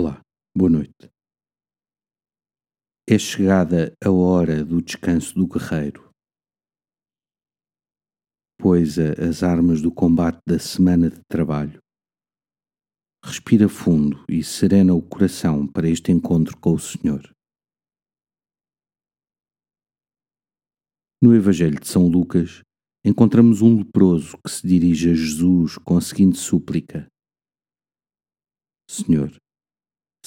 Olá, boa noite. É chegada a hora do descanso do guerreiro. Poisa as armas do combate da semana de trabalho. Respira fundo e serena o coração para este encontro com o Senhor. No Evangelho de São Lucas, encontramos um leproso que se dirige a Jesus com a seguinte súplica: Senhor,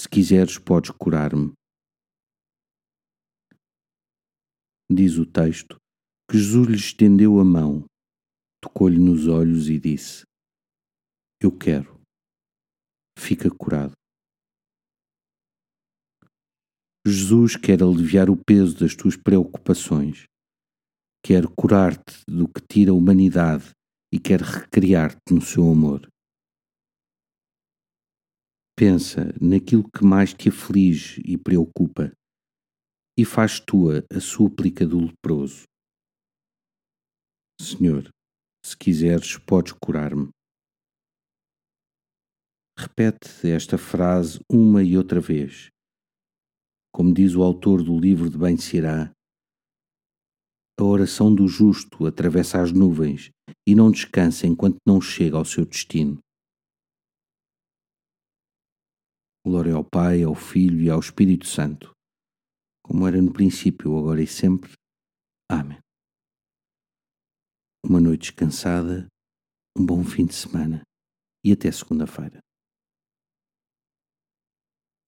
se quiseres, podes curar-me. Diz o texto que Jesus lhe estendeu a mão, tocou-lhe nos olhos e disse: Eu quero, fica curado. Jesus quer aliviar o peso das tuas preocupações, quer curar-te do que tira a humanidade e quer recriar-te no seu amor. Pensa naquilo que mais te aflige e preocupa e faz tua a súplica do leproso. Senhor, se quiseres, podes curar-me. Repete esta frase uma e outra vez. Como diz o autor do livro de Ben Sirá, a oração do justo atravessa as nuvens e não descansa enquanto não chega ao seu destino. Glória ao Pai, ao Filho e ao Espírito Santo, como era no princípio, agora e sempre. Amém. Uma noite descansada, um bom fim de semana e até segunda-feira.